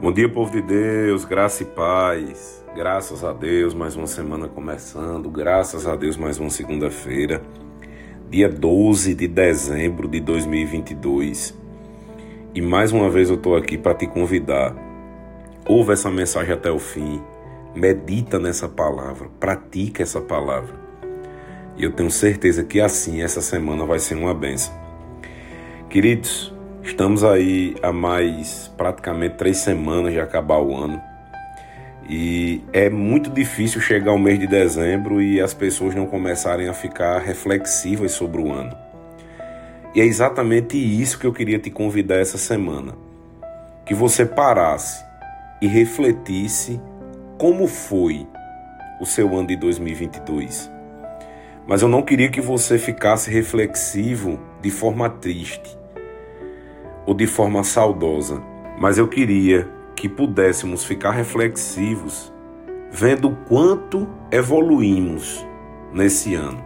Bom dia, povo de Deus, graça e paz. Graças a Deus, mais uma semana começando. Graças a Deus, mais uma segunda-feira, dia 12 de dezembro de 2022. E mais uma vez eu estou aqui para te convidar. Ouve essa mensagem até o fim. Medita nessa palavra, pratica essa palavra. E eu tenho certeza que assim essa semana vai ser uma benção. Queridos, Estamos aí há mais praticamente três semanas de acabar o ano. E é muito difícil chegar ao mês de dezembro e as pessoas não começarem a ficar reflexivas sobre o ano. E é exatamente isso que eu queria te convidar essa semana. Que você parasse e refletisse como foi o seu ano de 2022. Mas eu não queria que você ficasse reflexivo de forma triste ou de forma saudosa, mas eu queria que pudéssemos ficar reflexivos, vendo o quanto evoluímos nesse ano.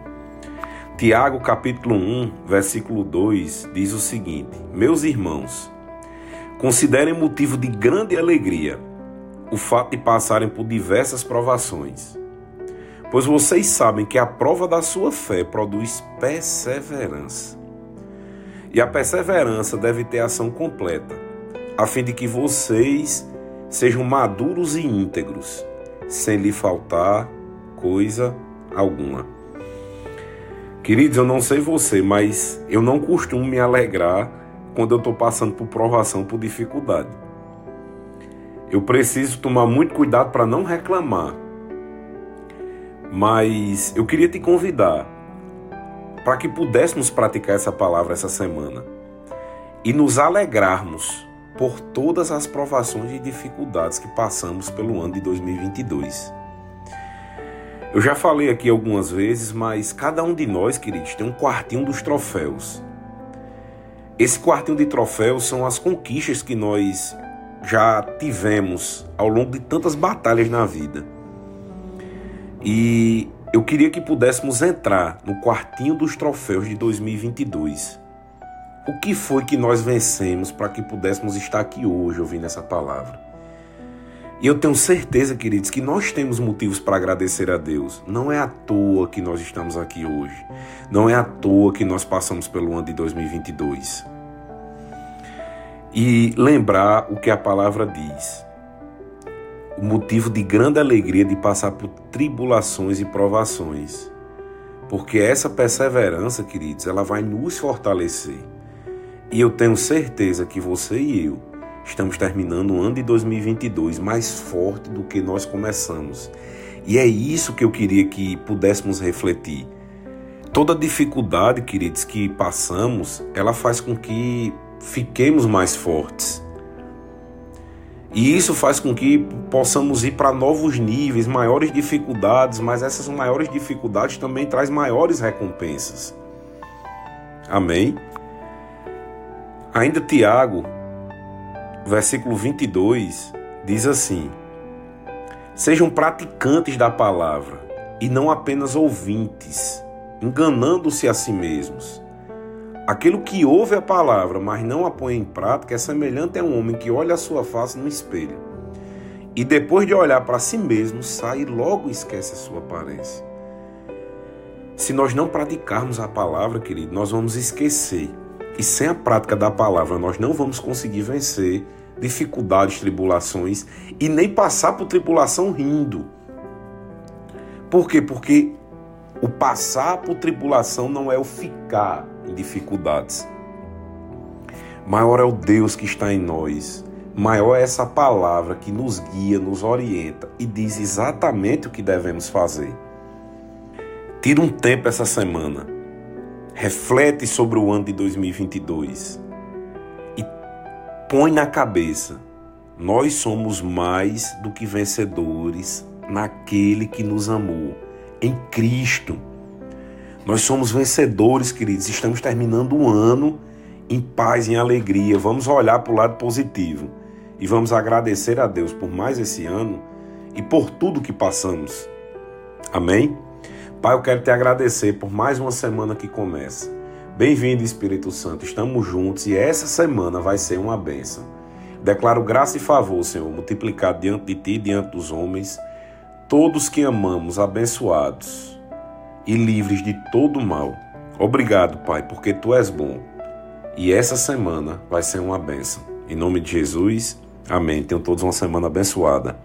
Tiago capítulo 1, versículo 2 diz o seguinte: Meus irmãos, considerem motivo de grande alegria o fato de passarem por diversas provações, pois vocês sabem que a prova da sua fé produz perseverança. E a perseverança deve ter ação completa, a fim de que vocês sejam maduros e íntegros, sem lhe faltar coisa alguma. Queridos, eu não sei você, mas eu não costumo me alegrar quando eu estou passando por provação, por dificuldade. Eu preciso tomar muito cuidado para não reclamar. Mas eu queria te convidar para que pudéssemos praticar essa palavra essa semana e nos alegrarmos por todas as provações e dificuldades que passamos pelo ano de 2022. Eu já falei aqui algumas vezes, mas cada um de nós, queridos, tem um quartinho dos troféus. Esse quartinho de troféus são as conquistas que nós já tivemos ao longo de tantas batalhas na vida. E eu queria que pudéssemos entrar no quartinho dos troféus de 2022. O que foi que nós vencemos para que pudéssemos estar aqui hoje ouvindo essa palavra? E eu tenho certeza, queridos, que nós temos motivos para agradecer a Deus. Não é à toa que nós estamos aqui hoje. Não é à toa que nós passamos pelo ano de 2022. E lembrar o que a palavra diz motivo de grande alegria de passar por tribulações e provações. Porque essa perseverança, queridos, ela vai nos fortalecer. E eu tenho certeza que você e eu estamos terminando o ano de 2022 mais forte do que nós começamos. E é isso que eu queria que pudéssemos refletir. Toda dificuldade, queridos, que passamos, ela faz com que fiquemos mais fortes. E isso faz com que possamos ir para novos níveis, maiores dificuldades, mas essas maiores dificuldades também traz maiores recompensas. Amém? Ainda Tiago, versículo 22, diz assim: Sejam praticantes da palavra e não apenas ouvintes, enganando-se a si mesmos. Aquilo que ouve a palavra, mas não a põe em prática, é semelhante a um homem que olha a sua face no espelho e depois de olhar para si mesmo, sai e logo esquece a sua aparência. Se nós não praticarmos a palavra, querido, nós vamos esquecer. E sem a prática da palavra, nós não vamos conseguir vencer dificuldades, tribulações e nem passar por tribulação rindo. Por quê? Porque o passar por tribulação não é o ficar em dificuldades. Maior é o Deus que está em nós. Maior é essa palavra que nos guia, nos orienta e diz exatamente o que devemos fazer. Tira um tempo essa semana. Reflete sobre o ano de 2022 e põe na cabeça: nós somos mais do que vencedores naquele que nos amou, em Cristo. Nós somos vencedores, queridos. Estamos terminando o ano em paz, em alegria. Vamos olhar para o lado positivo e vamos agradecer a Deus por mais esse ano e por tudo que passamos. Amém? Pai, eu quero te agradecer por mais uma semana que começa. Bem-vindo, Espírito Santo. Estamos juntos e essa semana vai ser uma bênção. Declaro graça e favor, Senhor, multiplicado diante de ti e diante dos homens, todos que amamos, abençoados e livres de todo mal. Obrigado, Pai, porque tu és bom. E essa semana vai ser uma benção. Em nome de Jesus, amém. Tenham todos uma semana abençoada.